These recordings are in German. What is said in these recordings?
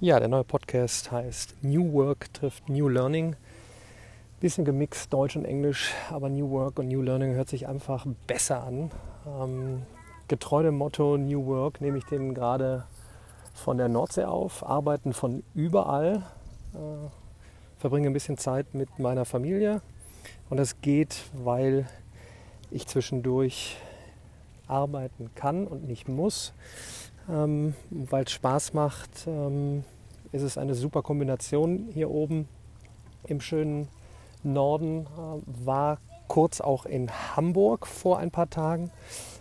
Ja, der neue Podcast heißt New Work trifft New Learning. Bisschen gemixt Deutsch und Englisch, aber New Work und New Learning hört sich einfach besser an. Ähm, getreu dem Motto New Work nehme ich den gerade von der Nordsee auf, arbeiten von überall, äh, verbringe ein bisschen Zeit mit meiner Familie und das geht, weil ich zwischendurch arbeiten kann und nicht muss ähm, weil es Spaß macht. Ähm, ist es eine super Kombination hier oben im schönen Norden. Äh, war kurz auch in Hamburg vor ein paar Tagen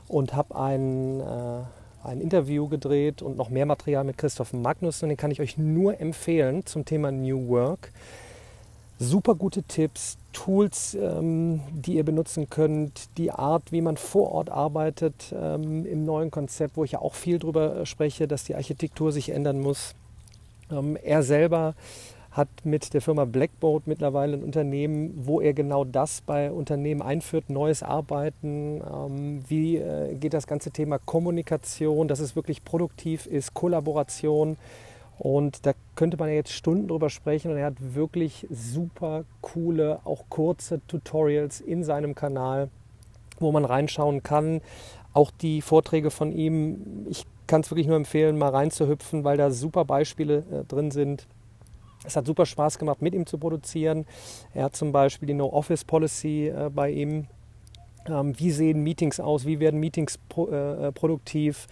und habe ein, äh, ein Interview gedreht und noch mehr Material mit Christoph Magnus. Und den kann ich euch nur empfehlen zum Thema New Work super gute Tipps, Tools, ähm, die ihr benutzen könnt, die Art, wie man vor Ort arbeitet ähm, im neuen Konzept, wo ich ja auch viel darüber spreche, dass die Architektur sich ändern muss. Ähm, er selber hat mit der Firma Blackboard mittlerweile ein Unternehmen, wo er genau das bei Unternehmen einführt, neues Arbeiten, ähm, wie äh, geht das ganze Thema Kommunikation, dass es wirklich produktiv ist, Kollaboration, und da könnte man ja jetzt Stunden drüber sprechen und er hat wirklich super coole, auch kurze Tutorials in seinem Kanal, wo man reinschauen kann. Auch die Vorträge von ihm, ich kann es wirklich nur empfehlen, mal reinzuhüpfen, weil da super Beispiele äh, drin sind. Es hat super Spaß gemacht, mit ihm zu produzieren. Er hat zum Beispiel die No-Office-Policy äh, bei ihm. Ähm, wie sehen Meetings aus? Wie werden Meetings pro, äh, produktiv?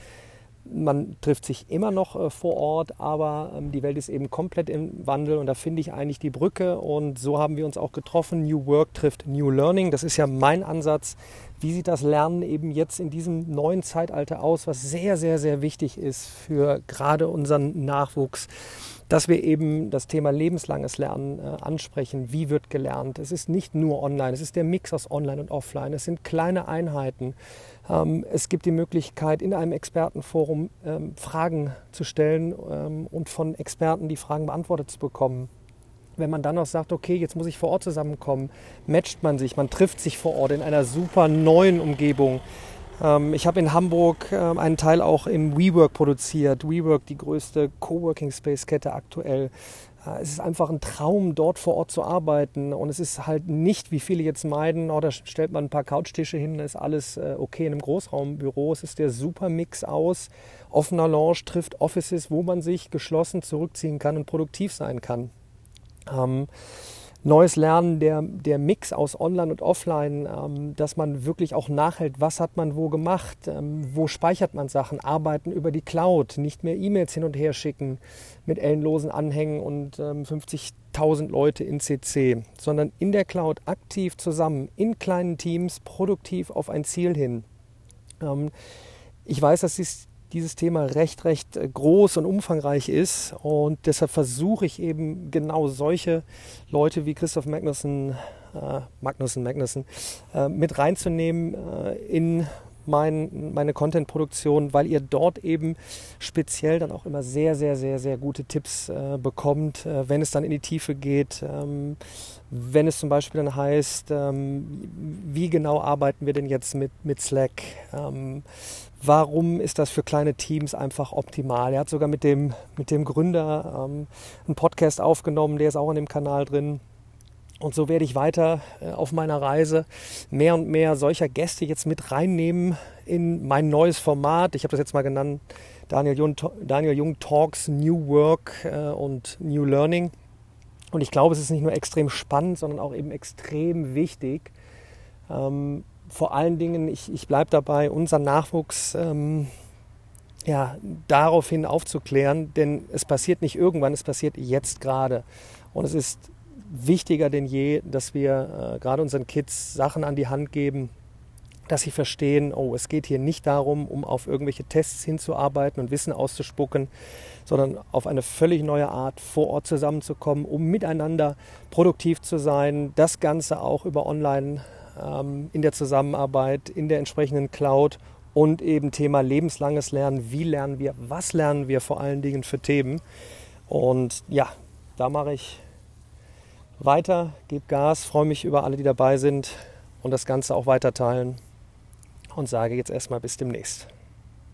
Man trifft sich immer noch äh, vor Ort, aber ähm, die Welt ist eben komplett im Wandel und da finde ich eigentlich die Brücke und so haben wir uns auch getroffen. New Work trifft New Learning. Das ist ja mein Ansatz. Wie sieht das Lernen eben jetzt in diesem neuen Zeitalter aus, was sehr, sehr, sehr wichtig ist für gerade unseren Nachwuchs? dass wir eben das Thema lebenslanges Lernen äh, ansprechen. Wie wird gelernt? Es ist nicht nur online, es ist der Mix aus online und offline. Es sind kleine Einheiten. Ähm, es gibt die Möglichkeit, in einem Expertenforum ähm, Fragen zu stellen ähm, und von Experten die Fragen beantwortet zu bekommen. Wenn man dann noch sagt, okay, jetzt muss ich vor Ort zusammenkommen, matcht man sich, man trifft sich vor Ort in einer super neuen Umgebung. Ähm, ich habe in Hamburg ähm, einen Teil auch im WeWork produziert. WeWork, die größte Coworking Space Kette aktuell. Äh, es ist einfach ein Traum, dort vor Ort zu arbeiten. Und es ist halt nicht, wie viele jetzt meiden, oh, da stellt man ein paar Couchtische hin, ist alles äh, okay in einem Großraumbüro. Es ist der super Mix aus offener Lounge trifft Offices, wo man sich geschlossen zurückziehen kann und produktiv sein kann. Ähm, neues Lernen, der, der Mix aus Online und Offline, ähm, dass man wirklich auch nachhält, was hat man wo gemacht, ähm, wo speichert man Sachen, arbeiten über die Cloud, nicht mehr E-Mails hin und her schicken mit ellenlosen Anhängen und ähm, 50.000 Leute in CC, sondern in der Cloud aktiv zusammen, in kleinen Teams, produktiv auf ein Ziel hin. Ähm, ich weiß, dass dies dieses Thema recht, recht äh, groß und umfangreich ist. Und deshalb versuche ich eben genau solche Leute wie Christoph Magnussen, äh, Magnussen, Magnussen äh, mit reinzunehmen äh, in mein, meine Content-Produktion, weil ihr dort eben speziell dann auch immer sehr, sehr, sehr, sehr gute Tipps äh, bekommt, äh, wenn es dann in die Tiefe geht. Ähm, wenn es zum Beispiel dann heißt, ähm, wie genau arbeiten wir denn jetzt mit, mit Slack? Ähm, warum ist das für kleine Teams einfach optimal. Er hat sogar mit dem, mit dem Gründer ähm, einen Podcast aufgenommen, der ist auch in dem Kanal drin. Und so werde ich weiter äh, auf meiner Reise mehr und mehr solcher Gäste jetzt mit reinnehmen in mein neues Format. Ich habe das jetzt mal genannt, Daniel Jung, Daniel Jung Talks New Work äh, und New Learning. Und ich glaube, es ist nicht nur extrem spannend, sondern auch eben extrem wichtig, ähm, vor allen Dingen, ich, ich bleibe dabei, unseren Nachwuchs ähm, ja, daraufhin aufzuklären, denn es passiert nicht irgendwann, es passiert jetzt gerade. Und es ist wichtiger denn je, dass wir äh, gerade unseren Kids Sachen an die Hand geben, dass sie verstehen, oh, es geht hier nicht darum, um auf irgendwelche Tests hinzuarbeiten und Wissen auszuspucken, sondern auf eine völlig neue Art vor Ort zusammenzukommen, um miteinander produktiv zu sein. Das Ganze auch über Online ähm, in der Zusammenarbeit, in der entsprechenden Cloud und eben Thema lebenslanges Lernen. Wie lernen wir? Was lernen wir vor allen Dingen für Themen? Und ja, da mache ich weiter, gebe Gas, freue mich über alle, die dabei sind und das Ganze auch weiter teilen und sage jetzt erstmal bis demnächst.